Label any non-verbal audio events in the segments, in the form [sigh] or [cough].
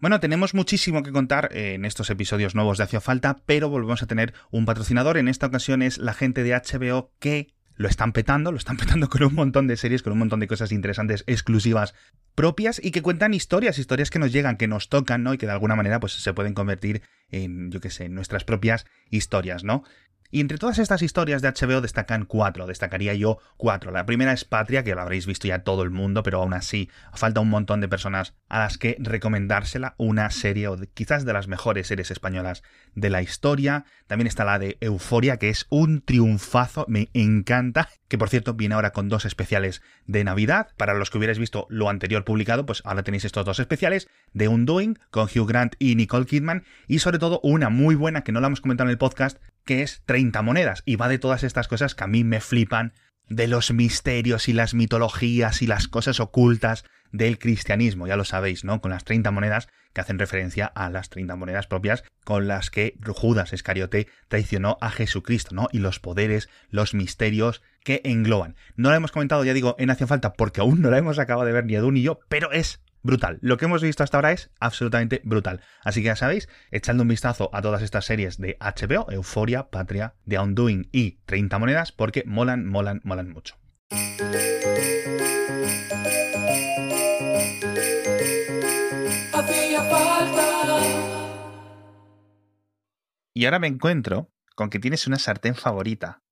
Bueno, tenemos muchísimo que contar en estos episodios nuevos de Hacia Falta, pero volvemos a tener un patrocinador. En esta ocasión es la gente de HBO que lo están petando, lo están [laughs] petando con un montón de series, con un montón de cosas interesantes, exclusivas, propias y que cuentan historias, historias que nos llegan, que nos tocan, ¿no? Y que de alguna manera pues se pueden convertir en, yo qué sé, nuestras propias historias, ¿no? Y entre todas estas historias de HBO destacan cuatro, destacaría yo cuatro. La primera es Patria, que lo habréis visto ya todo el mundo, pero aún así falta un montón de personas a las que recomendársela, una serie o quizás de las mejores series españolas de la historia. También está la de Euforia, que es un triunfazo, me encanta, que por cierto viene ahora con dos especiales de Navidad. Para los que hubierais visto lo anterior publicado, pues ahora tenéis estos dos especiales de Undoing con Hugh Grant y Nicole Kidman y sobre todo una muy buena que no la hemos comentado en el podcast, que es 30 monedas. Y va de todas estas cosas que a mí me flipan, de los misterios y las mitologías y las cosas ocultas del cristianismo, ya lo sabéis, ¿no? Con las 30 monedas que hacen referencia a las 30 monedas propias con las que Judas Iscariote traicionó a Jesucristo, ¿no? Y los poderes, los misterios que engloban. No la hemos comentado, ya digo, en Hacia Falta porque aún no la hemos acabado de ver ni Edu ni yo, pero es brutal. Lo que hemos visto hasta ahora es absolutamente brutal. Así que ya sabéis, echando un vistazo a todas estas series de HBO, Euforia, Patria, The Undoing y 30 monedas, porque molan, molan, molan mucho. Y ahora me encuentro con que tienes una sartén favorita.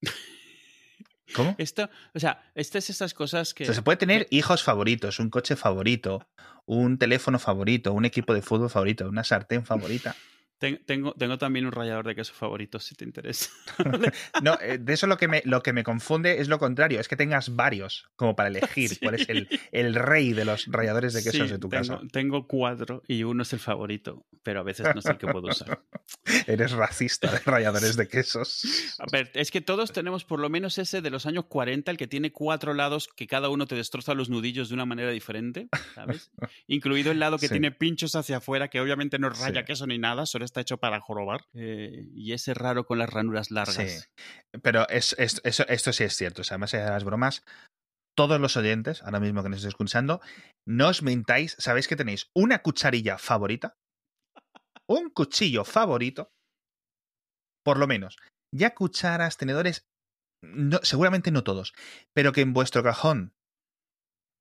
¿Cómo? Esto, o sea, estas estas cosas que. se puede tener hijos favoritos, un coche favorito, un teléfono favorito, un equipo de fútbol favorito, una sartén favorita. Tengo, tengo también un rallador de queso favorito, si te interesa. [laughs] no, eh, de eso lo que, me, lo que me confunde es lo contrario, es que tengas varios como para elegir cuál es el, [laughs] el, rey de los ralladores de quesos de tu casa. Tengo cuatro y uno es el favorito, pero a veces no sé que puedo usar. [laughs] Eres racista de ralladores de quesos. A ver, es que todos tenemos por lo menos ese de los años 40, el que tiene cuatro lados que cada uno te destroza los nudillos de una manera diferente, ¿sabes? Incluido el lado que tiene pinchos hacia afuera, que obviamente no raya queso ni nada, solo está hecho para jorobar. Eh, y ese raro con las ranuras largas. Pero es, esto sí es cierto. O sea, más allá de las bromas, todos los oyentes, ahora mismo que nos estéis escuchando, no os mentáis, sabéis que tenéis una cucharilla favorita, un cuchillo favorito, por lo menos. Ya cucharas, tenedores, no, seguramente no todos, pero que en vuestro cajón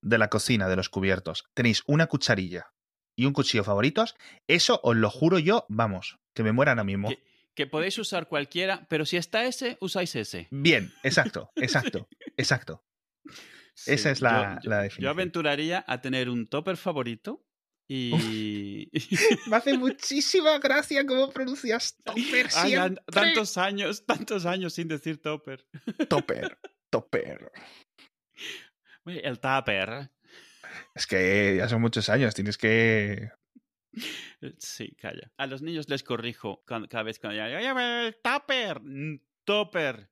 de la cocina, de los cubiertos, tenéis una cucharilla y un cuchillo favoritos, eso os lo juro yo, vamos, que me muera ahora mismo. Que, podéis usar cualquiera, pero si está ese, usáis ese. Bien, exacto, [laughs] exacto, exacto. Esa es la, definición. Yo aventuraría a tener un topper favorito y. [laughs] Me hace muchísima gracia cómo pronuncias topper siempre. tantos años, tantos años sin decir topper. Topper, topper. [laughs] El topper. Es que ya son muchos años, tienes que. Sí, calla. A los niños les corrijo cada vez que oye, tupper, topper.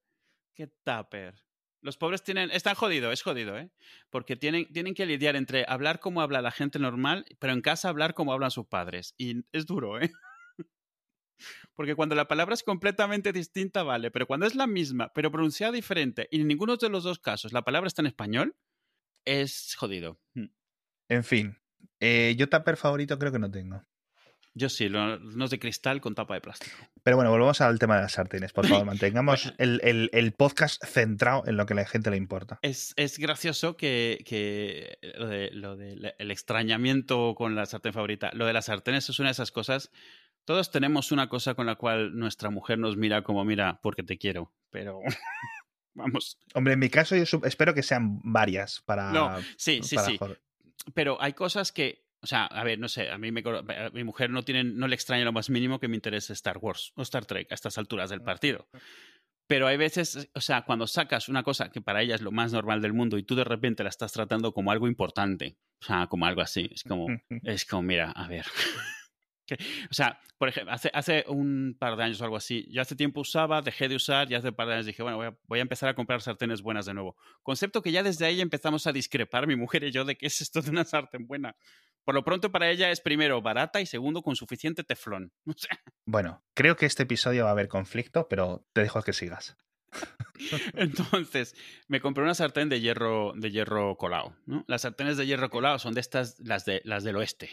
¿Qué tupper? Los pobres tienen, están jodidos, es jodido, ¿eh? Porque tienen, tienen que lidiar entre hablar como habla la gente normal, pero en casa hablar como hablan sus padres. Y es duro, ¿eh? [laughs] Porque cuando la palabra es completamente distinta, vale, pero cuando es la misma, pero pronunciada diferente, y en ninguno de los dos casos la palabra está en español, es jodido. Mm. En fin, eh, yo tupper favorito creo que no tengo. Yo sí, no es de cristal con tapa de plástico. Pero bueno, volvemos al tema de las sartenes, por favor. [laughs] Mantengamos el, podcast centrado en lo que a la gente le importa. Es, gracioso que, lo del de, el extrañamiento con la sartén favorita, lo de las sartenes es una de esas cosas. Todos tenemos una cosa con la cual nuestra mujer nos mira como, mira, porque te quiero, pero vamos. Hombre, en mi caso yo espero que sean varias para... No, sí, sí, sí. Pero hay cosas que o sea, a ver, no sé, a mí me, mi mujer no, tiene, no le extraña lo más mínimo que me interese Star Wars o Star Trek a estas alturas del partido. Pero hay veces, o sea, cuando sacas una cosa que para ella es lo más normal del mundo y tú de repente la estás tratando como algo importante, o sea, como algo así, es como, [laughs] es como, mira, a ver. [laughs] o sea, por ejemplo, hace, hace un par de años o algo así, yo hace tiempo usaba, dejé de usar y hace un par de años dije, bueno, voy a, voy a, empezar a comprar sartenes buenas de nuevo. Concepto que ya desde ahí empezamos a discrepar, mi mujer y yo, de qué es esto de una sartén buena. Por lo pronto para ella es primero barata y segundo con suficiente teflón. [laughs] Bueno, creo que este episodio va a haber conflicto, pero te dejo que sigas. [laughs] Entonces, me compré una sartén de hierro, de hierro colado. ¿no? Las sartenes de hierro colado son de estas, las, de, las del oeste.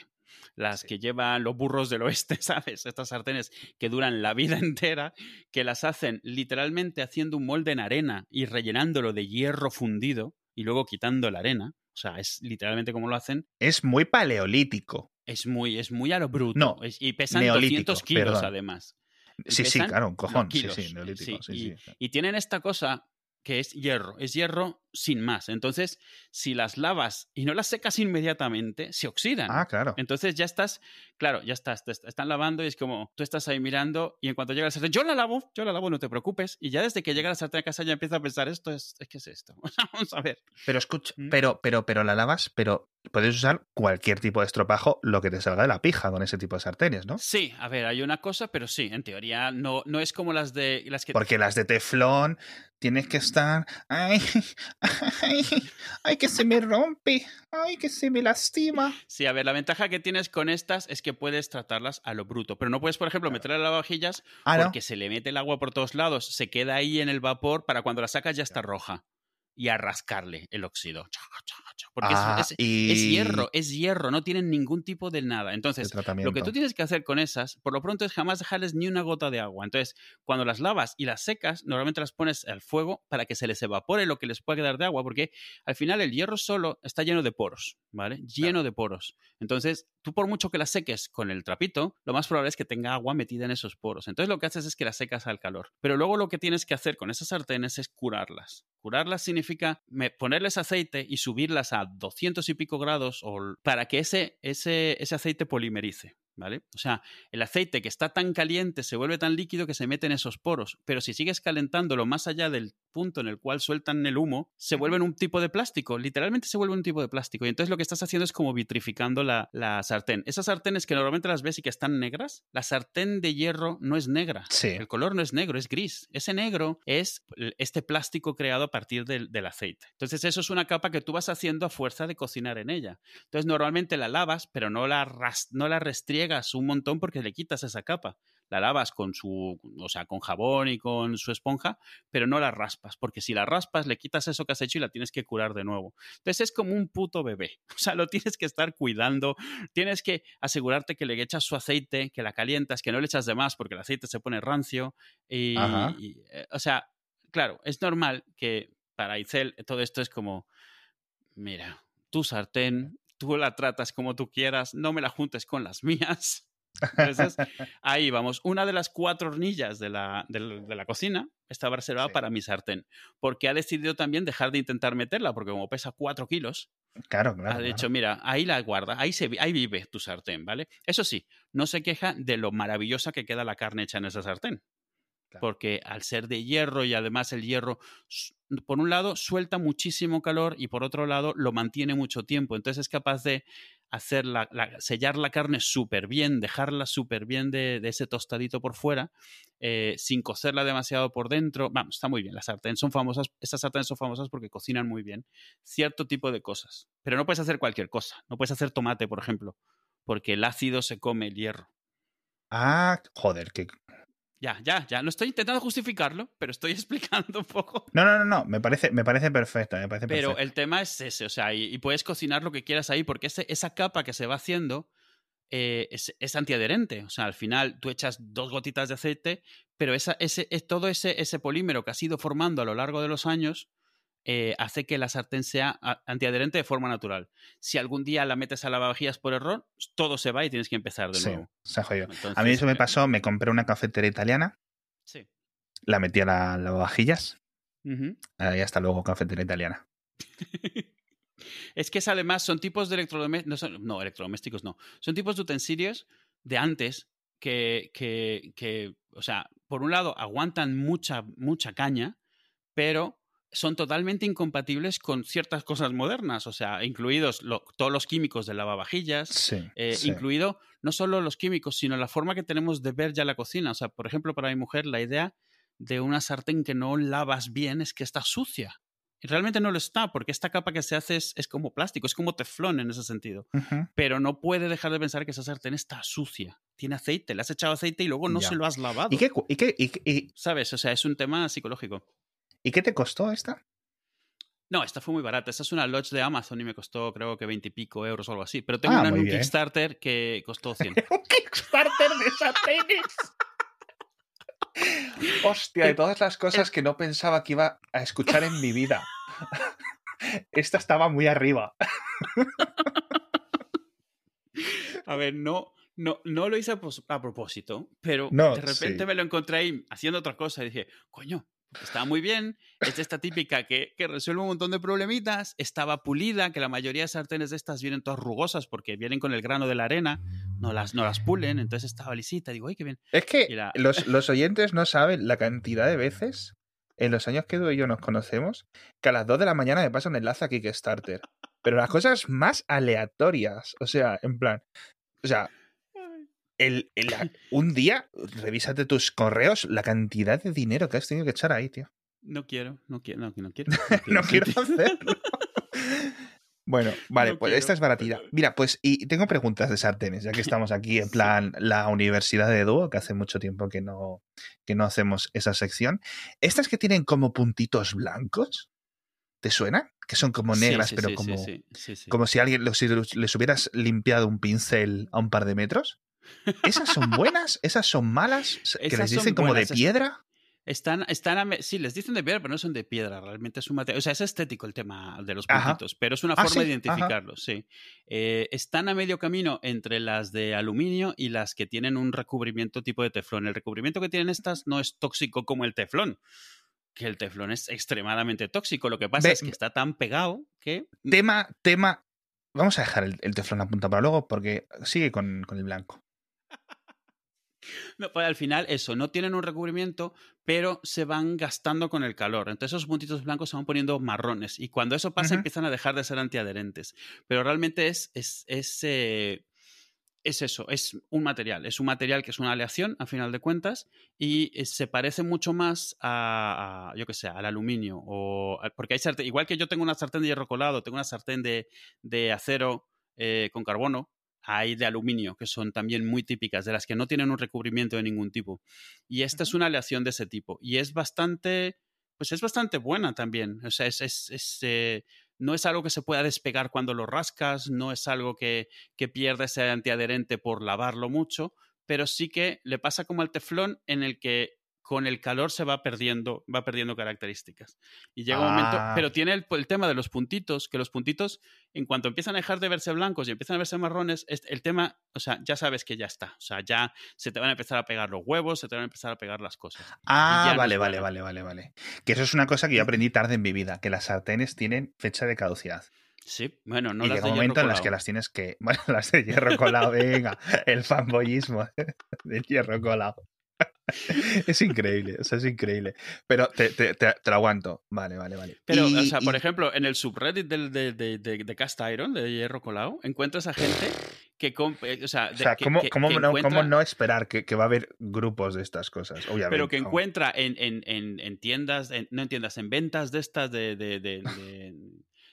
Las que llevan los burros del oeste, [laughs] ¿sabes? Estas sartenes que duran la vida [laughs] entera, que las hacen literalmente haciendo un molde en arena y rellenándolo de hierro fundido y luego quitando la arena. O sea, es literalmente como lo hacen. Es muy paleolítico. Es muy, es muy a lo bruto. No, y pesan 200 kilos además. Sí, sí, claro, un cojón. Sí, sí, neolítico. Sí, y, tienen esta cosa que es hierro, es hierro sin más. Entonces, si las lavas y no las secas inmediatamente, se oxidan. Ah, claro. Entonces ya estás, claro, ya estás, te están lavando y es como, tú estás ahí mirando y en cuanto llega la sartén, yo la lavo, yo la lavo, no te preocupes. Y ya desde que llega la sartén a casa ya empieza a pensar, esto es, ¿qué es esto? [laughs] Vamos a ver. Pero escucha, mm. pero, pero, pero la lavas, pero puedes usar cualquier tipo de estropajo, lo que te salga de la pija con ese tipo de sartenes, ¿no? Sí, a ver, hay una cosa, pero sí, en teoría no, no es como las de las que... Porque las de teflón tienes que estar, ay, [laughs] ay, ay, que se me rompe, ay, que se me lastima. Sí, a ver, la ventaja que tienes con estas es que puedes tratarlas a lo bruto, pero no puedes, por ejemplo, meterla en lavavajillas ah, porque se le mete el agua por todos lados, se queda ahí en el vapor para cuando la sacas ya está roja y a rascarle el óxido. Porque ah, es, hierro, es hierro, no tienen ningún tipo de nada. Entonces, lo que tú tienes que hacer con esas, por lo pronto, es jamás dejarles ni una gota de agua. Entonces, cuando las lavas y las secas, normalmente las pones al fuego para que se les evapore lo que les pueda quedar de agua, porque al final el hierro solo está lleno de poros, ¿vale? Lleno de poros. Entonces, tú por mucho que las seques con el trapito, lo más probable es que tenga agua metida en esos poros. Entonces, lo que haces es que las secas al calor. Pero luego lo que tienes que hacer con esas sartenes es curarlas. Curarlas significa ponerles aceite y subirlas a 200 y pico grados para que ese, ese, ese aceite polimerice. ¿Vale? O sea, el aceite que está tan caliente se vuelve tan líquido que se mete en esos poros, pero si sigues calentándolo más allá del punto en el cual sueltan el humo, se vuelven un tipo de plástico, literalmente se vuelve un tipo de plástico. Y entonces lo que estás haciendo es como vitrificando la, la sartén. Esas sartenes que normalmente las ves y que están negras, la sartén de hierro no es negra. Sí. El color no es negro, es gris. Ese negro es este plástico creado a partir del, del aceite. Entonces eso es una capa que tú vas haciendo a fuerza de cocinar en ella. Entonces normalmente la lavas, pero no la, no la restriegas un montón porque le quitas esa capa. La lavas con su, o sea, con jabón y con su esponja, pero no la raspas, porque si la raspas le quitas eso que has hecho y la tienes que curar de nuevo. Entonces es como un puto bebé, [laughs] o sea, lo tienes que estar cuidando, tienes que asegurarte que le echas su aceite, que la calientas, que no le echas de más porque el aceite se pone rancio y, eh, o sea, claro, es normal que para Itzel todo esto es como, mira, tu sartén, tú la tratas como tú quieras, no me la juntes con las [laughs] mías. Entonces, [laughs] ahí vamos. Una de las cuatro hornillas de la, de, la cocina estaba reservada para mi sartén, porque ha decidido también dejar de intentar meterla, porque como pesa cuatro kilos, claro, claro, ha dicho, mira, ahí la guarda, ahí, se, ahí vive tu sartén, ¿vale? Eso sí, no se queja de lo maravillosa que queda la carne hecha en esa sartén. Porque al ser de hierro y además el hierro, por un lado, suelta muchísimo calor y por otro lado, lo mantiene mucho tiempo. Entonces es capaz de hacer la, sellar la carne súper bien, dejarla súper bien de, ese tostadito por fuera, eh, sin cocerla demasiado por dentro. Vamos, está muy bien. Las sartenes son famosas, estas sartenes son famosas porque cocinan muy bien cierto tipo de cosas. Pero no puedes hacer cualquier cosa. No puedes hacer tomate, por ejemplo, porque el ácido se come el hierro. Ah, joder, que ya, ya, ya. No estoy intentando justificarlo, pero estoy [laughs] explicando un poco. No, no, no, no. Me parece, me parece perfecto. Me parece pero el tema es ese, o sea, y, puedes cocinar lo que quieras ahí, porque ese, esa capa que se va haciendo eh, es, antiadherente. O sea, al final tú echas dos gotitas de aceite, pero esa, ese, todo ese, ese polímero que has ido formando a lo largo de los años eh, hace que la sartén sea antiadherente de forma natural. Si algún día la metes a lavavajillas por error, todo se va y tienes que empezar de nuevo. Se a mí eso me eh, pasó, me compré una cafetera italiana. Sí. La metí a la lavavajillas. y hasta luego, cafetera italiana. [laughs] es que es además, son tipos de electrodomésticos, no, electrodomésticos no, son tipos de utensilios de antes que, que, que, o sea, por un lado aguantan mucha, mucha caña, pero son totalmente incompatibles con ciertas cosas modernas, o sea, incluidos todos los químicos de lavavajillas, eh, incluido no solo los químicos, sino la forma que tenemos de ver ya la cocina. O sea, por ejemplo, para mi mujer, la idea de una sartén que no lavas bien es que está sucia. Y realmente no lo está, porque esta capa que se hace es, como plástico, es como teflón en ese sentido. Pero no puede dejar de pensar que esa sartén está sucia. Tiene aceite, le has echado aceite y luego no se lo has lavado. ¿Y qué, y qué, y, ¿Sabes? O sea, es un tema psicológico. ¿Y qué te costó esta? No, esta fue muy barata. Esta es una Lodge de Amazon y me costó creo que 20 y pico euros o algo así. Pero tengo Ah, una en un bien. Kickstarter que costó [laughs] 100. ¡Un Kickstarter de sartenes! Hostia, de todas las cosas que no pensaba que iba a escuchar en mi vida. Esta estaba muy arriba. A ver, no, no, no lo hice a, propósito, pero No, de repente sí. me lo encontré ahí haciendo otra cosa y dije, coño, está muy bien, es de esta típica que, que resuelve un montón de problemitas, estaba pulida, que la mayoría de sartenes de estas vienen todas rugosas porque vienen con el grano de la arena, no las, no las pulen, entonces estaba lisita, digo, ay, qué bien. Es que los, los oyentes no saben la cantidad de veces en los años que tú y yo nos conocemos que a las 2 de la mañana me pasa un enlace a Kickstarter. Pero las cosas más aleatorias. O sea, en plan. O sea, el, el- un día, revísate tus correos, la cantidad de dinero que has tenido que echar ahí, tío. No quiero, no quiero, no, no quiero. [laughs] No quiero hacerlo. Bueno, vale, No pues quiero. esta es baratita. Mira, pues, y tengo preguntas de sartenes, ya que estamos aquí en [laughs] plan la Universidad de Dúo, que hace mucho tiempo que no, que no hacemos esa sección. Estas que tienen como puntitos blancos, ¿te suenan? Que son como negras, sí, pero sí, como, como si alguien los- les hubieras limpiado un pincel a un par de metros. ¿Esas son buenas? ¿Esas son malas? ¿Que Esas les dicen como buenas, de piedra? Están, están sí, les dicen de piedra, pero no son de piedra, realmente es un material. O sea, es estético el tema de los Ajá. puntitos, pero es una Ah, forma de identificarlos, sí. Eh, están a medio camino entre las de aluminio y las que tienen un recubrimiento tipo de teflón. El recubrimiento que tienen estas no es tóxico como el teflón, que el teflón es extremadamente tóxico. Lo que pasa es que está tan pegado que Tema, tema. Vamos a dejar el, el teflón a punta para luego porque sigue con, con el blanco. No, pues al final eso, no tienen un recubrimiento, pero se van gastando con el calor. Entonces esos puntitos blancos se van poniendo marrones y cuando eso pasa empiezan a dejar de ser antiadherentes. Pero realmente es, es, es, eh, es eso, es un material. Es un material que es una aleación, a final de cuentas, y eh, se parece mucho más a, a, yo que sé, al aluminio. O, a- porque hay sartén, igual que yo tengo una sartén de hierro colado, tengo una sartén de, de acero eh, con carbono, hay de aluminio, que son también muy típicas, de las que no tienen un recubrimiento de ningún tipo. Y esta es una aleación de ese tipo. Y es bastante, pues es bastante buena también. O sea, es, es, es, eh, no es algo que se pueda despegar cuando lo rascas, no es algo que, que pierda ese antiadherente por lavarlo mucho, pero sí que le pasa como al teflón en el que con el calor se va perdiendo, va perdiendo características. Y llega un momento, Ah. pero tiene el, el tema de los puntitos, que los puntitos, en cuanto empiezan a dejar de verse blancos y empiezan a verse marrones, es- el tema, o sea, ya sabes que ya está. O sea, ya se te van a empezar a pegar los huevos, se te van a empezar a pegar las cosas. Ah, ya no vale, vale, vale, vale, vale. Que eso es una cosa que yo aprendí tarde en mi vida, que las sartenes tienen fecha de caducidad. Sí, bueno, no y las llega un momento en las que las tienes que. [laughs] Bueno, las de hierro colado, venga, el [laughs] fanboyismo [laughs] del hierro colado. [laughs] Es increíble, o sea, es increíble. Pero te, te- te- te lo aguanto. Vale, vale, vale. Pero, Y- o sea, por ejemplo, en el subreddit del, de, de, de- de Cast Iron, de hierro colado, encuentras a gente que... eh, o sea, o sea, que- ¿cómo, que- cómo que no, cómo no esperar que, que va a haber grupos de estas cosas? Obviamente. pero que vamos. encuentra en, en, en, en tiendas, en- no en tiendas, en ventas de estas de,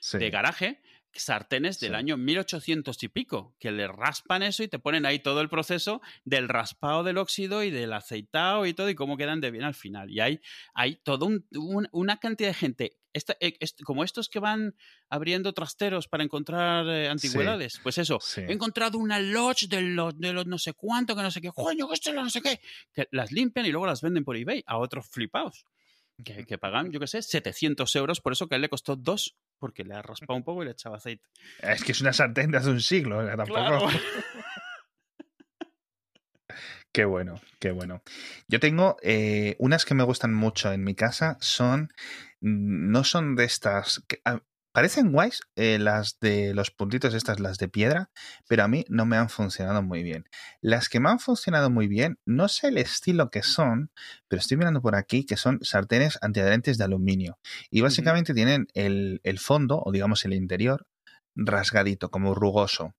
Sí. de garaje, sartenes del Sí. año 1800 y pico, que le raspan eso y te ponen ahí todo el proceso del raspado del óxido y del aceitado y todo y cómo quedan de bien al final. Y hay, hay toda una cantidad de gente, esta- est- como estos que van abriendo trasteros para encontrar eh, antigüedades, pues eso, Sí. he encontrado una lodge de los, de los no sé cuánto, que no sé qué, coño, que esto no sé qué, que las limpian y luego las venden por eBay a otros flipados. Que, que pagan, yo qué sé, 700 euros, por eso que a él le costó dos, porque le ha raspado un poco y le echaba aceite. Es que es una sartén de hace un siglo, sea, [laughs] tampoco. Claro. Qué bueno, qué bueno. Yo tengo eh, unas que me gustan mucho en mi casa, son. mm, No son de estas. que- ah, parecen guays eh, las de los puntitos, estas, las de piedra, pero a mí no me han funcionado muy bien. Las que me han funcionado muy bien, no sé el estilo que son, pero estoy mirando por aquí que son sartenes antiadherentes de aluminio. Y básicamente tienen el, el fondo, o digamos el interior, rasgadito, como rugoso.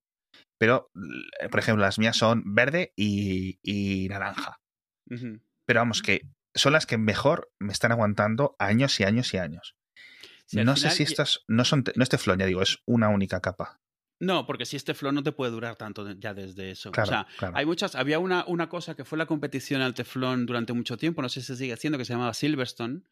Pero, l- por ejemplo, las mías son verde y, y naranja. Pero vamos, que son las que mejor me están aguantando años y años y años. No sé si estas no son no es teflón, ya digo, es una única capa. No, porque si este flow no te puede durar tanto ya desde eso. Claro, o sea, claro. hay muchas. Había una, una cosa que fue la competición al teflón durante mucho tiempo, no sé si se sigue haciendo, que se llamaba Silverstone,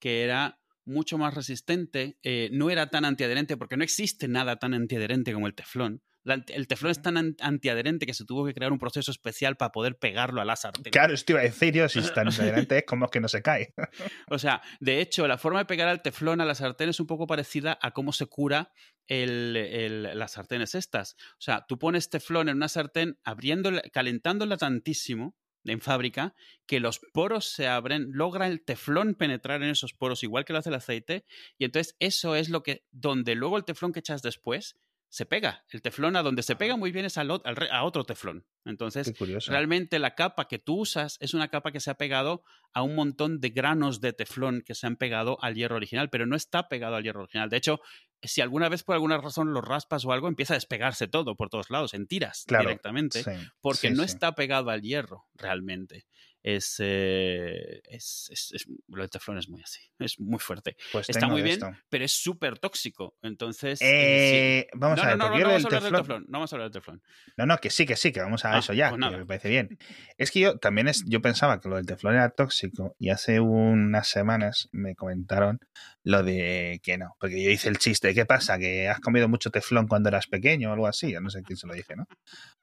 que era mucho más resistente, eh, no era tan antiadherente, porque no existe nada tan antiadherente como el teflón el teflón es tan antiadherente que se tuvo que crear un proceso especial para poder pegarlo a la sartén. Claro, estoy en serio, si es [laughs] tan antiadherente es como que no se cae. [laughs] o sea, de hecho, la forma de pegar al teflón a la sartén es un poco parecida a cómo se cura las sartenes estas. O sea, tú pones teflón en una sartén, abriéndola, calentándola tantísimo en fábrica que los poros se abren, logra el teflón penetrar en esos poros igual que lo hace el aceite y entonces eso es lo que donde luego el teflón que echas después se pega. El teflón a donde se pega muy bien es al, a otro teflón. Entonces, realmente la capa que tú usas es una capa que se ha pegado a un montón de granos de teflón que se han pegado al hierro original, pero no está pegado al hierro original. De hecho, si alguna vez por alguna razón lo raspas o algo, empieza a despegarse todo por todos lados, en tiras directamente, porque no está pegado al hierro realmente es, eh, es, es, lo teflón es muy así, es muy fuerte. Pues Está muy bien, pero es súper tóxico. Entonces, eh, eh vamos a ver, no, no, no, vamos a hablar del teflón. No vamos a hablar del teflón. No, no, que sí, que sí, que vamos a ah, eso ya, pues que me parece bien. Es que yo también es, yo pensaba que lo del teflón era tóxico y hace unas semanas me comentaron lo de que no, porque yo hice el chiste, ¿qué pasa? ¿Que has comido mucho teflón cuando eras pequeño o algo así? Yo no sé quién se lo dice, ¿no?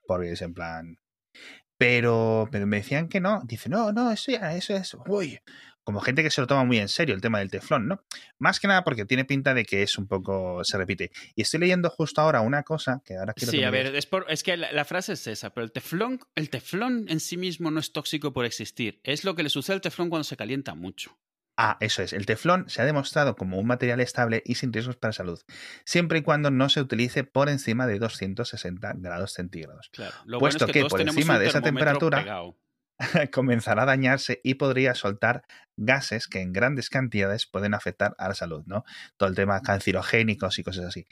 Porque es en plan, pero, pero me decían que no. Dice, no, no, eso ya, eso es. Uy, como gente que se lo toma muy en serio el tema del teflón, ¿no? Más que nada porque tiene pinta de que es un poco, se repite. Y estoy leyendo justo ahora una cosa que ahora quiero Sí, a ver, es, es que la, frase es esa, pero el teflón, el teflón en sí mismo no es tóxico por existir. Es lo que le sucede al teflón cuando se calienta mucho. Ah, eso es. El teflón se ha demostrado como un material estable y sin riesgos para salud, siempre y cuando no se utilice por encima de 260 grados centígrados. Claro. Puesto que, por encima de esa temperatura [laughs] comenzará a dañarse y podría soltar gases que en grandes cantidades pueden afectar a la salud, ¿no? Todo el tema cancerogénicos y cosas así.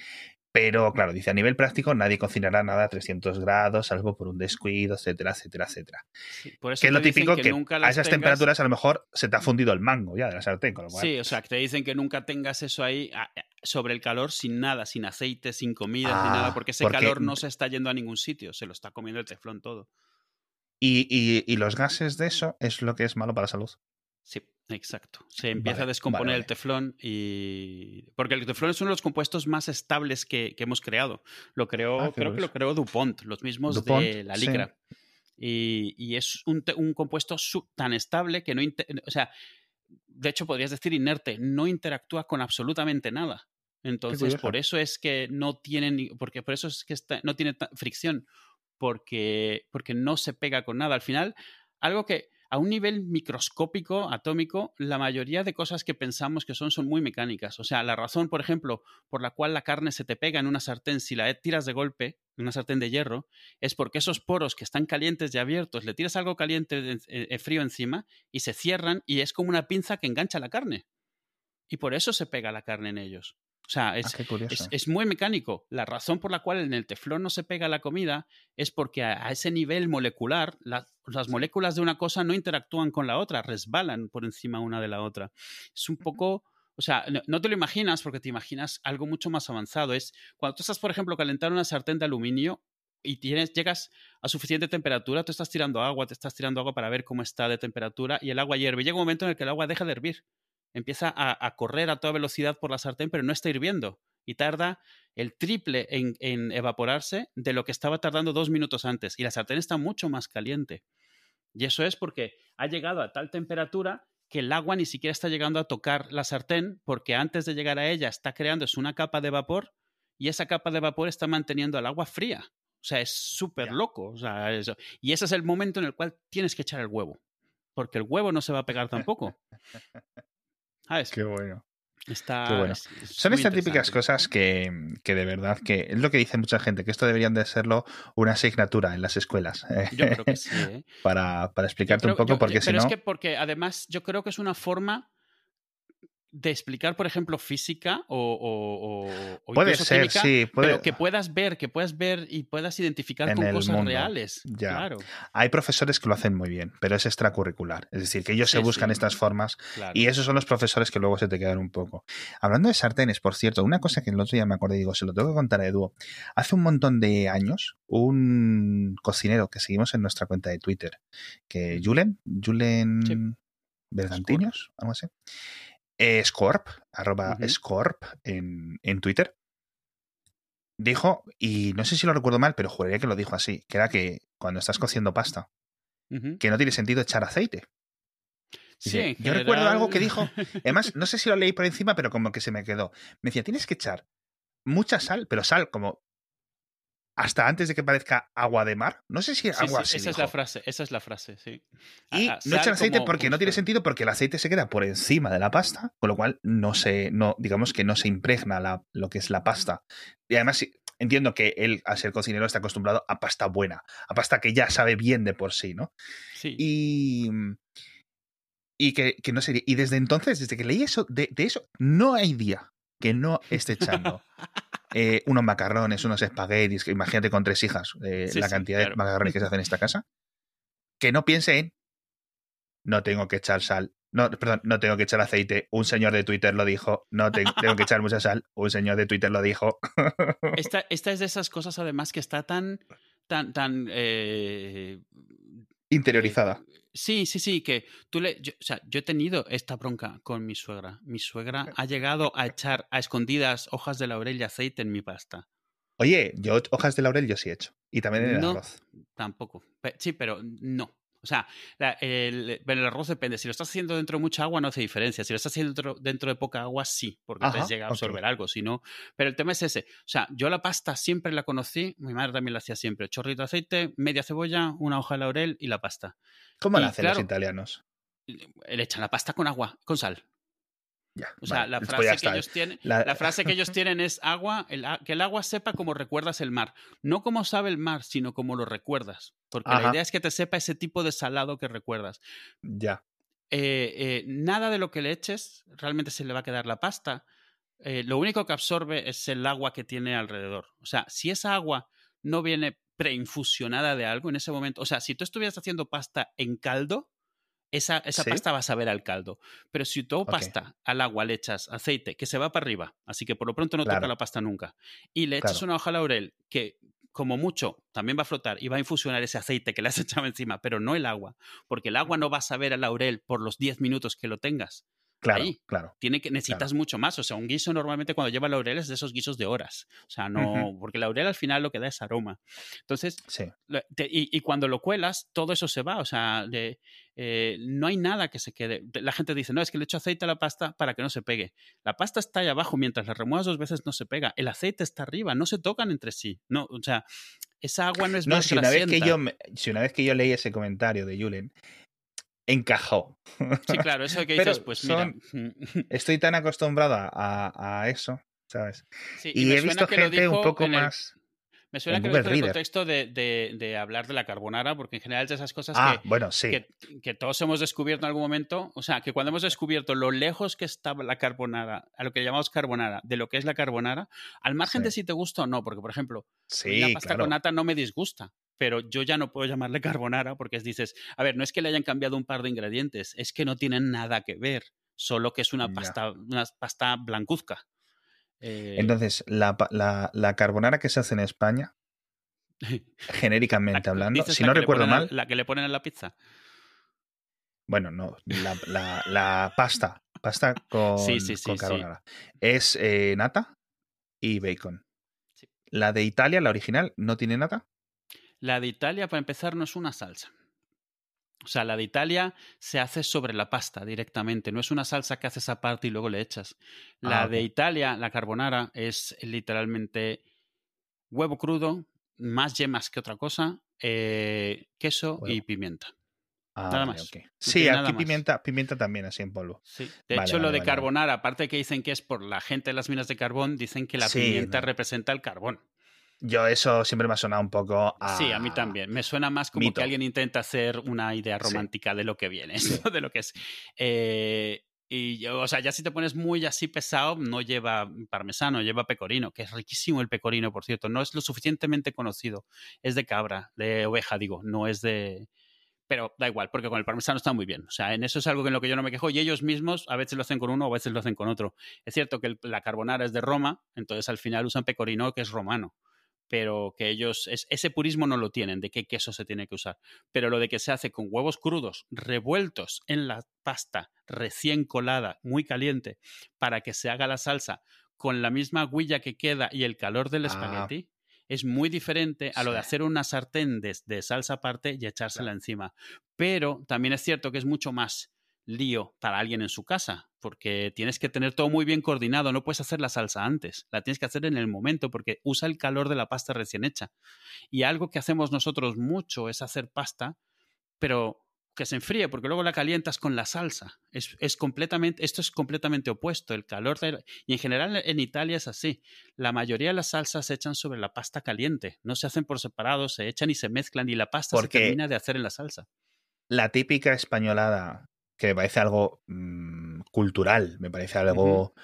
Pero claro, dice a nivel práctico nadie cocinará nada a 300 grados, salvo por un descuido, etcétera, etcétera, etcétera. que es lo típico que, a esas temperaturas a lo mejor se te ha fundido el mango ya de la sartén. Con lo Sí, o sea, que te dicen que nunca tengas eso ahí eh, sobre el calor sin nada, sin aceite, sin comida, sin nada, ah, porque ese calor no se está yendo a ningún sitio, se lo está comiendo el teflón todo. Y, y, los gases de eso es lo que es malo para la salud. Sí. Exacto. Se empieza a descomponer el teflón y. Porque el teflón es uno de los compuestos más estables que, hemos creado. Lo creó, ah, creo que lo creó DuPont, los mismos de la licra. Y, es un, compuesto tan estable que no. O sea, de hecho, podrías decir inerte, no interactúa con absolutamente nada. Entonces, por eso es que no tiene. Porque por eso es que no tiene fricción. Porque, porque no se pega con nada. Al final, algo que a un nivel microscópico, atómico, la mayoría de cosas que pensamos que son son muy mecánicas. O sea, la razón, por ejemplo, por la cual la carne se te pega en una sartén si la tiras de golpe, en una sartén de hierro, es porque esos poros que están calientes y abiertos, le tiras algo caliente, eh, frío encima y se cierran y es como una pinza que engancha la carne. Y por eso se pega la carne en ellos. O sea, ah, es, muy mecánico. La razón por la cual en el teflón no se pega la comida es porque a, ese nivel molecular las moléculas de una cosa no interactúan con la otra, resbalan por encima una de la otra. Es un poco... O sea, no, te lo imaginas porque te imaginas algo mucho más avanzado. Es cuando tú estás, por ejemplo, calentando una sartén de aluminio y tienes, llegas a suficiente temperatura, tú estás tirando agua, te estás tirando agua para ver cómo está de temperatura y el agua hierve. Llega un momento en el que el agua deja de hervir empieza a, correr a toda velocidad por la sartén, pero no está hirviendo y tarda el triple en, evaporarse de lo que estaba tardando dos minutos antes. Y la sartén está mucho más caliente. Y eso es porque ha llegado a tal temperatura que el agua ni siquiera está llegando a tocar la sartén, porque antes de llegar a ella está creándose una capa de vapor y esa capa de vapor está manteniendo el agua fría. O sea, es súper loco. Y ese es el momento en el cual tienes que echar el huevo, porque el huevo no se va a pegar tampoco. Qué bueno. Está, Son estas típicas cosas que, que, de verdad que es lo que dice mucha gente, que esto deberían de serlo una asignatura en las escuelas. [laughs] Yo creo que sí. ¿eh? para, para, explicarte un poco, porque si no... Pero es que porque además yo creo que es una forma de explicar, por ejemplo, física o, puede ser, sí, pero que puedas ver, que puedas ver y puedas identificar con cosas reales. Claro. Hay profesores que lo hacen muy bien, pero es extracurricular. Es decir, que ellos se buscan estas formas y esos son los profesores que luego se te quedan un poco. Hablando de sartenes, por cierto, una cosa que el otro día me acordé, digo, se lo tengo que contar a Edu. Hace un montón de años, un cocinero que seguimos en nuestra cuenta de Twitter, que Julen, Julen Bergantiños, algo así Scorp, arroba Scorp en, en Twitter, dijo, y no sé si lo recuerdo mal, pero juraría que lo dijo así, que era que cuando estás cociendo pasta, que no tiene sentido echar aceite. Sí, yo recuerdo algo que dijo, además, [laughs] no sé si lo leí por encima, pero como que se me quedó. Me decía, tienes que echar mucha sal, pero sal como hasta antes de que parezca agua de mar. No sé si agua sí, así. Esa es la frase, esa es la frase, sí. Y no echar aceite porque no tiene sentido porque el aceite se queda por encima de la pasta, con lo cual no se, no, digamos que no se impregna la, lo que es la pasta. Y además entiendo que él, al ser cocinero, está acostumbrado a pasta buena, a pasta que ya sabe bien de por sí, ¿no? Sí. Y. Y que, que no sería. Y desde entonces, desde que leí eso, de, de eso, no hay día que no esté echando eh, unos macarrones, unos espaguetis, que imagínate con tres hijas, eh, Sí, la sí, cantidad claro. de macarrones que se hacen en esta casa, que no piense en no tengo que echar sal, no, perdón, no tengo que echar aceite, un señor de Twitter lo dijo, no te- tengo que echar mucha sal, un señor de Twitter lo dijo. Esta, esta es de esas cosas, además, que está tan. tan, tan. eh, Interiorizada. Sí, sí, sí, que tú le. yo- o sea, yo he tenido esta bronca con mi suegra. Mi suegra ha llegado a echar a escondidas hojas de laurel y aceite en mi pasta. Oye, yo hojas de laurel yo sí he hecho. Y también en el No. arroz. Tampoco. Sí, pero no. O sea, el, el arroz depende. Si lo estás haciendo dentro de mucha agua, no hace diferencia. Si lo estás haciendo dentro, dentro de poca agua, sí, porque Ajá, entonces llega a absorber algo. Si no, pero el tema es ese. O sea, yo la pasta siempre la conocí, mi madre también la hacía siempre. Chorrito de aceite, media cebolla, una hoja de laurel y la pasta. ¿Cómo Y la hacen los italianos? Le echan la pasta con agua, con sal. Ya, O sea, vale, la frase, que está. ellos tienen, La- la frase que ellos tienen es agua, el que el agua sepa como recuerdas el mar. No como sabe el mar, sino como lo recuerdas. Porque la idea es que te sepa ese tipo de salado que recuerdas. Ya. Eh, eh, nada de lo que le eches realmente se le va a quedar la pasta. Eh, lo único que absorbe es el agua que tiene alrededor. O sea, si esa agua no viene preinfusionada de algo en ese momento, o sea, si tú estuvieras haciendo pasta en caldo, esa, esa Sí. pasta va a saber al caldo. Pero si tú pasta al agua le echas aceite, que se va para arriba, así que por lo pronto no toca la pasta nunca, y le echas Claro. una hoja de laurel que como mucho también va a flotar y va a infusionar ese aceite que le has [laughs] echado encima, pero no el agua, porque el agua no va a saber al laurel por los 10 minutos que lo tengas. Claro, Ahí. claro. Tiene que, necesitas mucho más. O sea, un guiso normalmente cuando lleva laurel es de esos guisos de horas. O sea, no. Porque el laurel al final lo que da es aroma. Entonces, Sí. te- y, y cuando lo cuelas, todo eso se va. O sea, de- eh, no hay nada que se quede. La gente dice, no, es que le echo aceite a la pasta para que no se pegue. La pasta está ahí abajo, mientras la remuevas dos veces no se pega. El aceite está arriba, no se tocan entre sí. No, o sea, esa agua no es No, más si una, vez que yo, me- si una vez que yo leí ese comentario de Julen, encajó. Sí, claro, eso que [laughs] dices, pues son- mira. Estoy tan acostumbrado a, a- a eso, ¿sabes? Sí, Y, he visto que lo gente un poco el- más. Me suena en que Google en el contexto de, de- de hablar de la carbonara, porque en general es de esas cosas Ah, que, bueno, sí. que, que todos hemos descubierto en algún momento. O sea, que cuando hemos descubierto lo lejos que estaba la carbonara, a lo que llamamos carbonara, de lo que es la carbonara, al margen Sí. de si te gusta o no, porque por ejemplo, Sí, la pasta claro. con nata no me disgusta, pero yo ya no puedo llamarle [laughs] carbonara porque es, dices, a ver, no es que le hayan cambiado un par de ingredientes, es que no tienen nada que ver, solo que es una pasta, una pasta blancuzca. Eh, Entonces, la, la, la carbonara que se hace en España, [laughs] genéricamente la- hablando, si no recuerdo a- mal, la que le ponen a la pizza. bueno, no, la, la- la pasta, pasta con, Sí, sí, sí, con sí. carbonara, es eh, nata y bacon. La de Italia, la original, no tiene nata. La de Italia, para empezar, no es una salsa. O sea, la de Italia se hace sobre la pasta directamente, no es una salsa que haces aparte y luego le echas. La Ah, de. Italia, la carbonara, es literalmente huevo crudo, más yemas que otra cosa, eh, queso y pimienta. Ah, Nada más. Sí, nada aquí más. pimienta, pimienta también, así en polvo. Sí. De Vale, hecho, lo de vale. carbonara, aparte que dicen que es por la gente de las minas de carbón, dicen que la Sí, pimienta no. representa el carbón. Yo eso siempre me ha sonado un poco a... Sí, a mí también. Me suena más como mito. que alguien intenta hacer una idea Sí. romántica de lo que viene, ¿no? [laughs] de lo que es. Eh, y, yo, o sea, ya si te pones muy así pesado, no lleva parmesano, lleva pecorino, que es riquísimo el pecorino, por cierto. No es lo suficientemente conocido. Es de cabra, de oveja, digo, no es de. Pero da igual, porque con el parmesano está muy bien. O sea, en eso es algo en lo que yo no me quejo. Y ellos mismos a veces lo hacen con uno, a veces lo hacen con otro. Es cierto que el- la carbonara es de Roma, entonces al final usan pecorino, que es romano pero que ellos, ese purismo no lo tienen, de qué queso se tiene que usar. Pero lo de que se hace con huevos crudos, revueltos en la pasta, recién colada, muy caliente, para que se haga la salsa con la misma huilla que queda y el calor del ah. espagueti, es muy diferente a lo de hacer una sartén de, salsa aparte y echársela encima. Pero también es cierto que es mucho más lío para alguien en su casa, porque tienes que tener todo muy bien coordinado, no puedes hacer la salsa antes, la tienes que hacer en el momento porque usa el calor de la pasta recién hecha. Y algo que hacemos nosotros mucho es hacer pasta, pero que se enfríe, porque luego la calientas con la salsa. Es, completamente, esto es completamente opuesto. El calor y en general en Italia es así. La mayoría de las salsas se echan sobre la pasta caliente. No se hacen por separado, se echan y se mezclan y la pasta se termina de hacer en la salsa. La típica españolada que me parece algo mm, cultural, me parece algo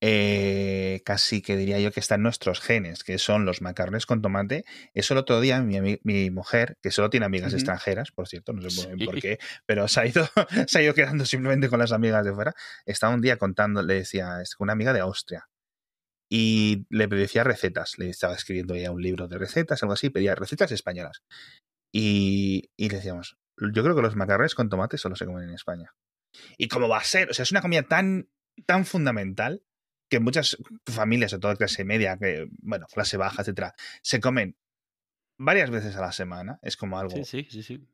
eh, casi que diría yo que está en nuestros genes, que son los macarrones con tomate. Eso el otro día mi, mi mujer, que solo tiene amigas extranjeras, por cierto, no sé muy bien por qué, pero se ha, ido, [laughs] se ha ido quedando simplemente con las amigas de fuera, estaba un día contando, le decía, es una amiga de Austria, y le decía recetas, le estaba escribiendo ya un libro de recetas, algo así, pedía recetas españolas. Y, y le decíamos, yo creo que los macarrones con tomate solo se comen en España. ¿Y cómo va a ser? O sea, es una comida tan, tan fundamental que muchas familias, de toda clase media, que, bueno, clase baja, etcétera, se comen varias veces a la semana. Es como algo. Sí, sí, sí,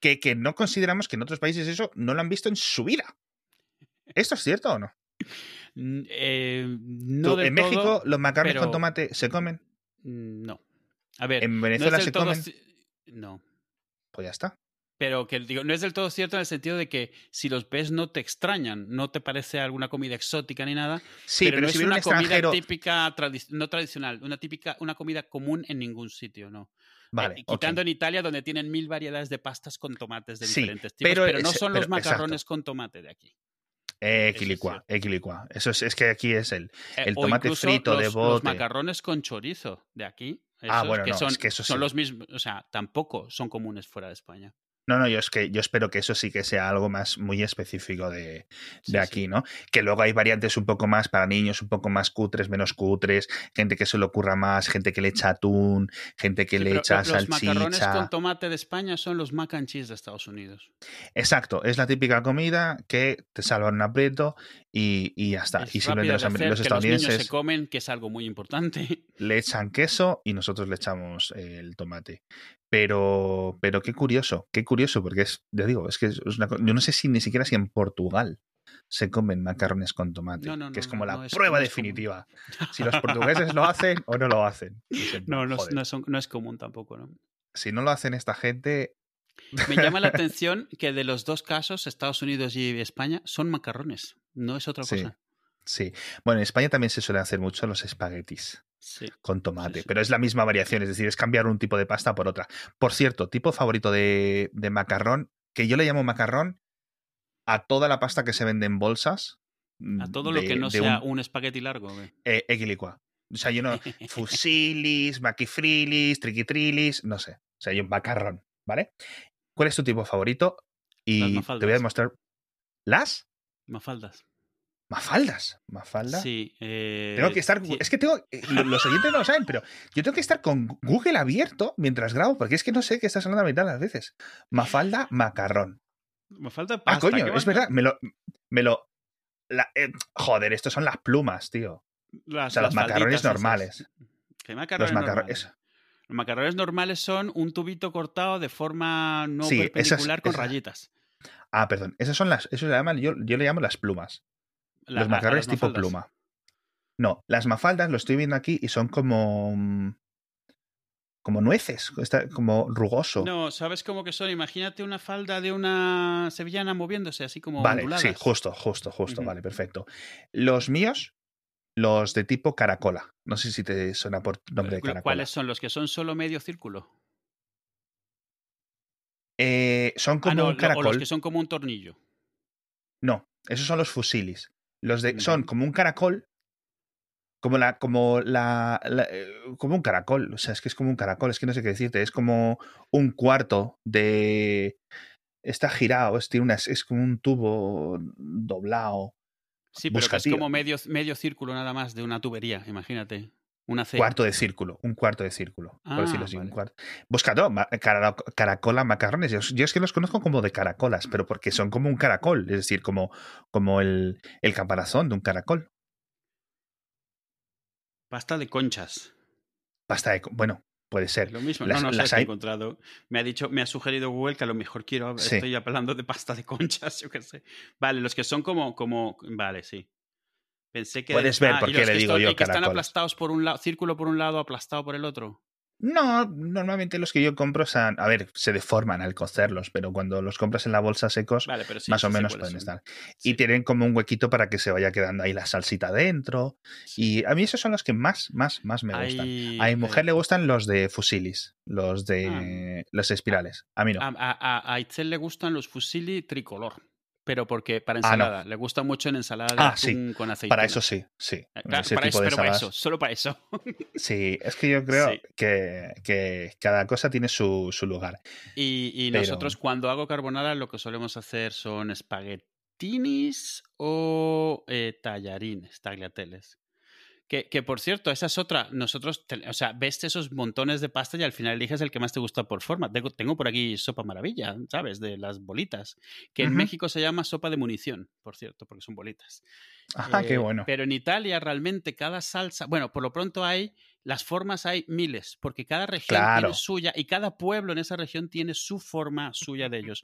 Que, que no consideramos que en otros países eso no lo han visto en su vida. ¿Esto es cierto o no? Eh, no ¿En México los macarrones con tomate se comen? No. A ver. ¿En Venezuela se comen? No. Pues ya está. Pero que digo, no es del todo cierto en el sentido de que si los ves no te extrañan, no te parece alguna comida exótica ni nada. Sí, pero, no es una comida típica, no tradicional, una típica, una comida común en ningún sitio, ¿no? Vale. Eh, quitando en Italia, donde tienen mil variedades de pastas con tomates de diferentes tipos. Pero, no son los macarrones con tomate de aquí. Equilicua, equilicua. Eso es, es que aquí es el, eh, el tomate frito de bote. Los macarrones con chorizo de aquí. ah, bueno, que son, es que eso son los mismos, o sea, tampoco son comunes fuera de España. No, no, yo es que yo espero que eso sí que sea algo más muy específico de, de aquí, ¿no? Que luego hay variantes un poco más para niños, un poco más cutres, menos cutres, gente que se le ocurra más, gente que le echa atún, gente que le echa salchicha. Los macarrones con tomate de España son los mac and cheese de Estados Unidos. Exacto, es la típica comida que te salva un aprieto y, y ya está. y simplemente los, los estadounidenses. Los niños se comen, que es algo muy importante. Le echan queso y nosotros le echamos el tomate. Pero, pero qué curioso, qué curioso, porque es, ya digo, es que es una, yo no sé si ni siquiera si en Portugal se comen macarrones con tomate, que es como la prueba definitiva. [laughs] Si los portugueses lo hacen o no lo hacen. no, no, no, es común tampoco, ¿no? Si no lo hacen esta gente... Me llama la [laughs] atención que de los dos casos, Estados Unidos y España, son macarrones, no es otra cosa. Sí, bueno, en España también se suelen hacer mucho los espaguetis con tomate, pero es la misma variación, es decir, es cambiar un tipo de pasta por otra. Por cierto, tipo favorito de, macarrón, que yo le llamo macarrón a toda la pasta que se vende en bolsas. A todo lo que no sea un, espagueti largo. Eh, equilicua. O sea, yo no. [laughs] Fusilis, maquifrilis, triquitrilis, no sé. O sea, yo macarrón, ¿vale? ¿Cuál es tu tipo favorito? Y te voy a demostrar. ¿Las? Mafaldas. Mafaldas. Mafaldas. Sí. Eh, tengo que estar. Es que tengo. Eh, los oyentes no lo saben, pero yo tengo que estar con Google abierto mientras grabo, porque es que no sé qué estás hablando a mitad de las veces. Mafalda macarrón. Mafalda ah, pasta. Ah, coño, es verdad. Me lo. Me lo eh, joder, estos son las plumas, tío. o sea, los macarrones normales. ¿Qué macarrones los macarrones. Los macarrones normales son un tubito cortado de forma no perpendicular con rayitas. Ah, perdón. Esas son las. Eso se llaman, yo, yo le llamo las plumas los macarrones tipo pluma. No, las mafaldas lo estoy viendo aquí y son como. Como nueces, está como rugoso. No, ¿sabes cómo que son? Imagínate una falda de una sevillana moviéndose, así como. Vale, sí, justo, justo, justo. Vale, perfecto. Los míos, los de tipo caracola. No sé si te suena por nombre de caracola. ¿Cuáles son? ¿Los que son solo medio círculo? Eh, son ah, como un caracol. O los que son como un tornillo. No, esos son los fusilis. Los de, son como un caracol, como la, como la, eh, como un caracol. O sea, es que es como un caracol, es que no sé qué decirte. Es como un cuarto de. Está girado, es, tiene una, es como un tubo doblado. Sí, pero es como medio, medio círculo nada más de una tubería, imagínate. Una C. Cuarto de círculo, un cuarto de círculo, por Ah, decirlo así, un vale. cuarto. Búscalo, ma- cara- caracola macarrones. Yo, yo es que los conozco como de caracolas, pero porque son como un caracol, es decir, como, como el, el caparazón de un caracol. Pasta de conchas. Pasta de... Bueno, puede ser. lo mismo. Las- no, no sé, las he hay- encontrado. Me ha dicho, me ha sugerido Google que a lo mejor quiero. Sí. Estoy hablando de pasta de conchas, [laughs] yo qué sé. Vale, los que son como. como vale, sí. Pensé que. Puedes ver Ah, por qué le digo yo y que están aplastados por un lado, círculo por un lado, aplastado por el otro. No, normalmente los que yo compro, son- a ver, se deforman al cocerlos, pero cuando los compras en la bolsa secos, Vale, pero sí. más o sí menos pueden estar. Y tienen como un huequito para que se vaya quedando ahí la salsita dentro. Y a mí esos son los que más, más, más me gustan. A mi mujer eh, le gustan los de fusilis, los de los espirales. A mí no. A, a, a- Itzel le gustan los fusilli tricolor. Pero porque para Ah, no. ensalada. Le gusta mucho en ensalada de Ah, atún sí. con aceite. para eso sí, sí. Claro, Ese para eso, pero para eso, solo para eso. [laughs] Sí, es que yo creo Sí. que, que cada cosa tiene su, su lugar. Y, y Pero- nosotros cuando hago carbonara lo que solemos hacer son espaguetinis o eh, tallarines, tagliateles. Que, que por cierto, esa es otra. Nosotros, te- o sea, ves esos montones de pasta y al final eliges el que más te gusta por forma. Tengo, tengo por aquí sopa maravilla, ¿sabes? De las bolitas. Que en. México se llama sopa de munición, por cierto, porque son bolitas. Ah, qué Eh, bueno. Pero en Italia realmente cada salsa, bueno, por lo pronto hay, las formas hay miles, porque cada región Claro. tiene suya y cada pueblo en esa región tiene su forma suya de ellos.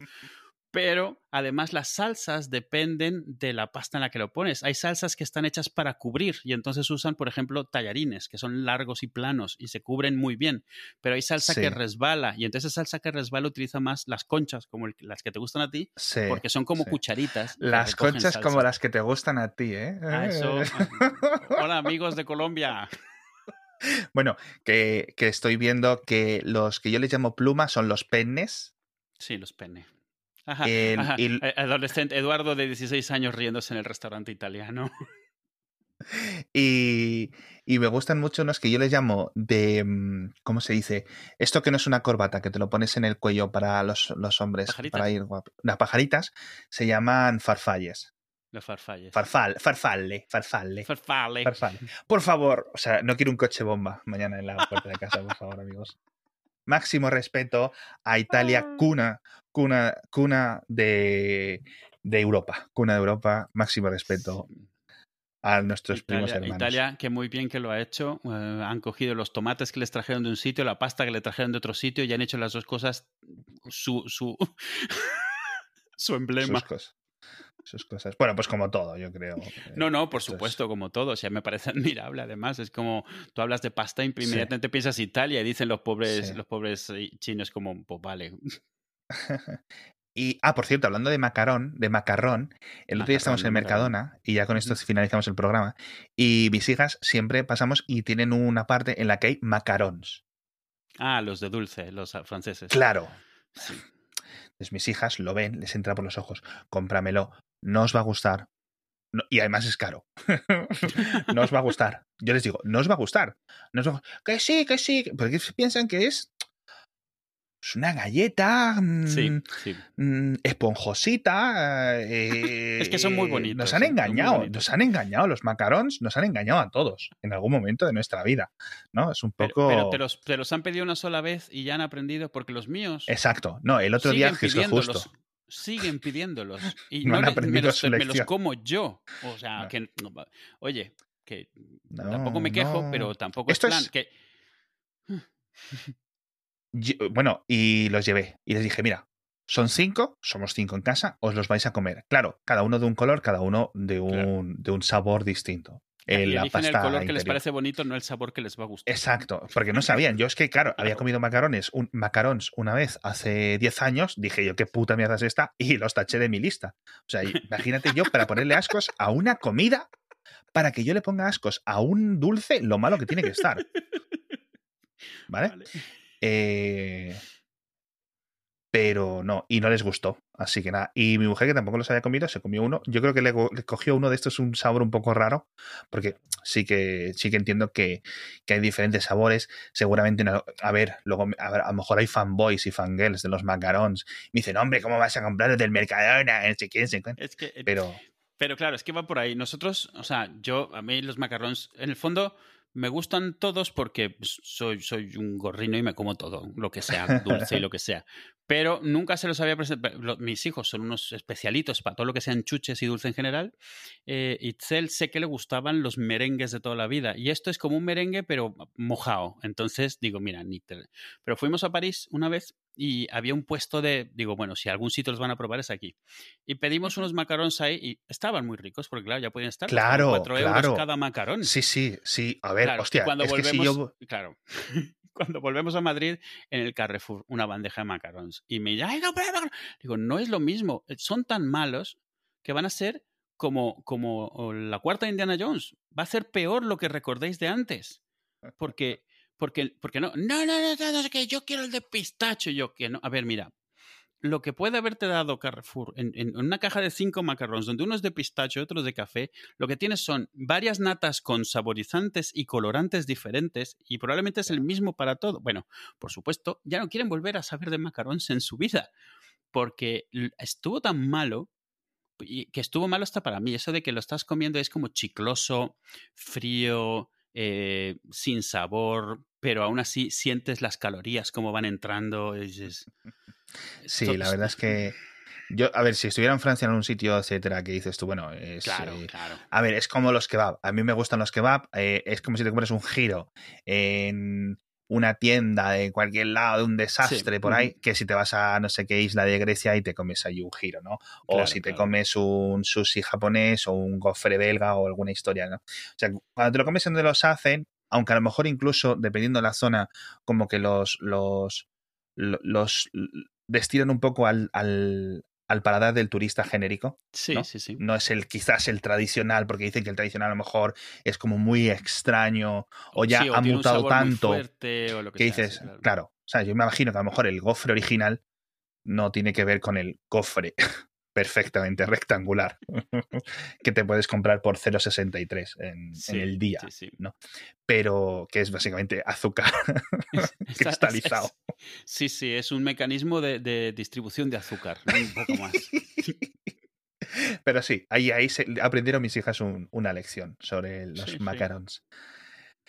Pero además las salsas dependen de la pasta en la que lo pones. Hay salsas que están hechas para cubrir y entonces usan, por ejemplo, tallarines, que son largos y planos y se cubren muy bien. Pero hay salsa Sí. que resbala y entonces esa salsa que resbala utiliza más las conchas, como el- las que te gustan a ti, Sí, porque son como sí. cucharitas. Las conchas salsa. como las que te gustan a ti, ¿eh? Ah, eso. [laughs] Hola amigos de Colombia. Bueno, que, que estoy viendo que los que yo les llamo plumas son los pennes. Sí, los pene. Ajá, El- ajá. el- Adolescente Eduardo de 16 años riéndose en el restaurante italiano. [laughs] Y, y me gustan mucho unos que yo les llamo de. mm, ¿Cómo se dice? Esto que no es una corbata, que te lo pones en el cuello para los, los hombres, ¿Pajaritas? para ir Las pajaritas se llaman farfalles. Los farfalles. Farfal, farfalle, farfalle. Farfalle. Farfalle. Por favor, o sea, no quiero un coche bomba mañana en la puerta de casa, por favor, amigos. Máximo respeto a Italia, Ah. cuna, cuna, cuna de, de Europa. Cuna de Europa, máximo respeto a nuestros primos hermanos. Italia, que muy bien que lo ha hecho. Eh, han cogido los tomates que les trajeron de un sitio, la pasta que le trajeron de otro sitio y han hecho las dos cosas su, su, [laughs] su emblema. sus cosas. Sus cosas. Bueno, pues como todo, yo creo. No, no, por Esto es- supuesto, como todo. O sea, me parece [laughs] admirable. Además, es como tú hablas de pasta, inmediatamente piensas Italia y dicen los pobres, Sí. los pobres eh, chinos como, pues vale. [laughs] Y, ah, por cierto, hablando de macarón, de macarrón, el otro día estamos en. Mercadona y ya con esto finalizamos el programa. Y mis hijas siempre pasamos y tienen una parte en la que hay macarons. Ah, los de dulce, los franceses. Claro. Sí. Entonces mis hijas lo ven, les entra por los ojos. Cómpramelo. No os va a gustar. No- y además es caro. [laughs] no os va a gustar. Yo les digo, no os va a gustar. No os va a gu- Que sí, que sí. Porque piensan que es. Es una galleta. mm, Sí, sí. mm, esponjosita. eh, [laughs] Es que son muy bonitos, Nos han ¿eh? Engañado, nos han engañado. Los macarons nos han engañado a todos en algún momento de nuestra vida. ¿No? Es un Pero, poco. pero te, los, te los han pedido una sola vez y ya han aprendido, porque los míos Exacto. No, el otro día pidiéndolos. justo. Siguen pidiéndolos. Y No me, los, me los como yo. O sea, No. que. no, Oye, que No, tampoco me quejo, pero tampoco Esto es plan. es- Que, Yo- bueno, y los llevé. Y les dije, mira, son cinco, somos cinco en casa, os los vais a comer. Claro, cada uno de un color, cada uno de un, Claro. de un sabor distinto. Y la el color que les parece bonito, no el sabor que les va a gustar. Exacto, porque no sabían. Yo es que, claro, había comido macarones, un, macarons una vez hace 10 años, dije yo, qué puta mierda es esta, y los taché de mi lista. O sea, imagínate yo para ponerle ascos a una comida, para que yo le ponga ascos a un dulce, lo malo que tiene que estar. [laughs] ¿Vale? Vale. Eh, pero no, y no les gustó. Así que nada. Y mi mujer, que tampoco los había comido, se comió uno. Yo creo que le, cogió uno de estos un sabor un poco raro, porque sí que, sí que entiendo que, que hay diferentes sabores. Seguramente, a ver, luego a, ver, a lo mejor hay fanboys y fangirls de los macarons. Me dicen, hombre, ¿cómo vas a comprar Mercadona? No sé no sé cuánto". Es que, eh, Pero Pero claro, es que va por ahí. Nosotros, o sea, yo, a mí los macarrones, en el fondo, me gustan todos porque pues, soy, soy un gorrino y me como todo, lo que sea, dulce y lo que sea. [laughs] Pero nunca se los había presentado. Mis hijos son unos especialitos para todo lo que sean chuches y dulce en general. Eh, Itzel sé que le gustaban los merengues de toda la vida. Y esto es como un merengue, pero mojado. Entonces digo, mira, ni Pero fuimos a París una vez y había un puesto de, digo, bueno, si algún sitio los van a probar es aquí. Y pedimos unos macarons ahí y estaban muy ricos, porque claro, ya podían estar claro, 4 claro. euros cada macarón. Sí, sí, sí. A ver, hostia, cuando es volvemos, que si yo... Claro. [laughs] cuando volvemos a Madrid, en el Carrefour, una bandeja de macarons. Y me dice, ¡ay, no, pero, Digo, no es lo mismo. Son tan malos que van a ser como, como la cuarta Indiana Jones. Va a ser peor lo que recordéis de antes. [laughs] Porque porque, porque no, no, no, no, no, no, que yo quiero el de pistacho, yo que no. A ver, mira, lo que puede haberte dado Carrefour en, en, una caja de cinco macarrones, donde uno es de pistacho y otro es de café, lo que tienes son varias natas con saborizantes y colorantes diferentes y probablemente es el mismo para todo. Bueno, por supuesto, ya no quieren volver a saber de macarrones en su vida, porque estuvo tan malo y que estuvo malo hasta para mí. Eso de que lo estás comiendo es como chicloso, frío, eh, sin sabor, pero aún así sientes las calorías como van entrando. [laughs] sí, la verdad es que yo, a ver, si estuviera en Francia en un sitio, etcétera, que dices tú, bueno, es. Claro, eh, claro. A ver, es como los kebab. A mí me gustan los kebab. Eh, es como si te compras un giro en una tienda de cualquier lado, de un desastre por ahí, que si te vas a no sé qué isla de Grecia y te comes ahí un giro, ¿no? O si te comes un sushi japonés o un gofre belga o alguna historia, ¿no? O sea, cuando te lo comes en donde los hacen, aunque a lo mejor incluso, dependiendo de la zona, como que los, los, los, destilan un poco al, al paladar del turista genérico. Sí, sí, sí. No es el quizás el tradicional, porque dicen que el tradicional a lo mejor es como muy extraño o ya ha mutado tanto que, dices, claro. o sea, yo me imagino que a lo mejor el gofre original no tiene que ver con el gofre [laughs] perfectamente rectangular [laughs] que te puedes comprar por 0,63 en, en, el día, ¿no? Pero que es básicamente azúcar [laughs] [laughs] cristalizado. Sí, sí, es un mecanismo de, distribución de azúcar, un poco más. Pero sí, ahí, ahí aprendieron mis hijas una lección sobre los macarons.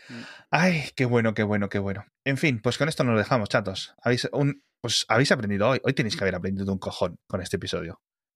Mm. Ay, qué bueno, qué bueno, qué bueno. En fin, pues con esto nos dejamos, chatos. Habéis, un, pues habéis aprendido hoy. Hoy tenéis que haber aprendido un cojón con este episodio.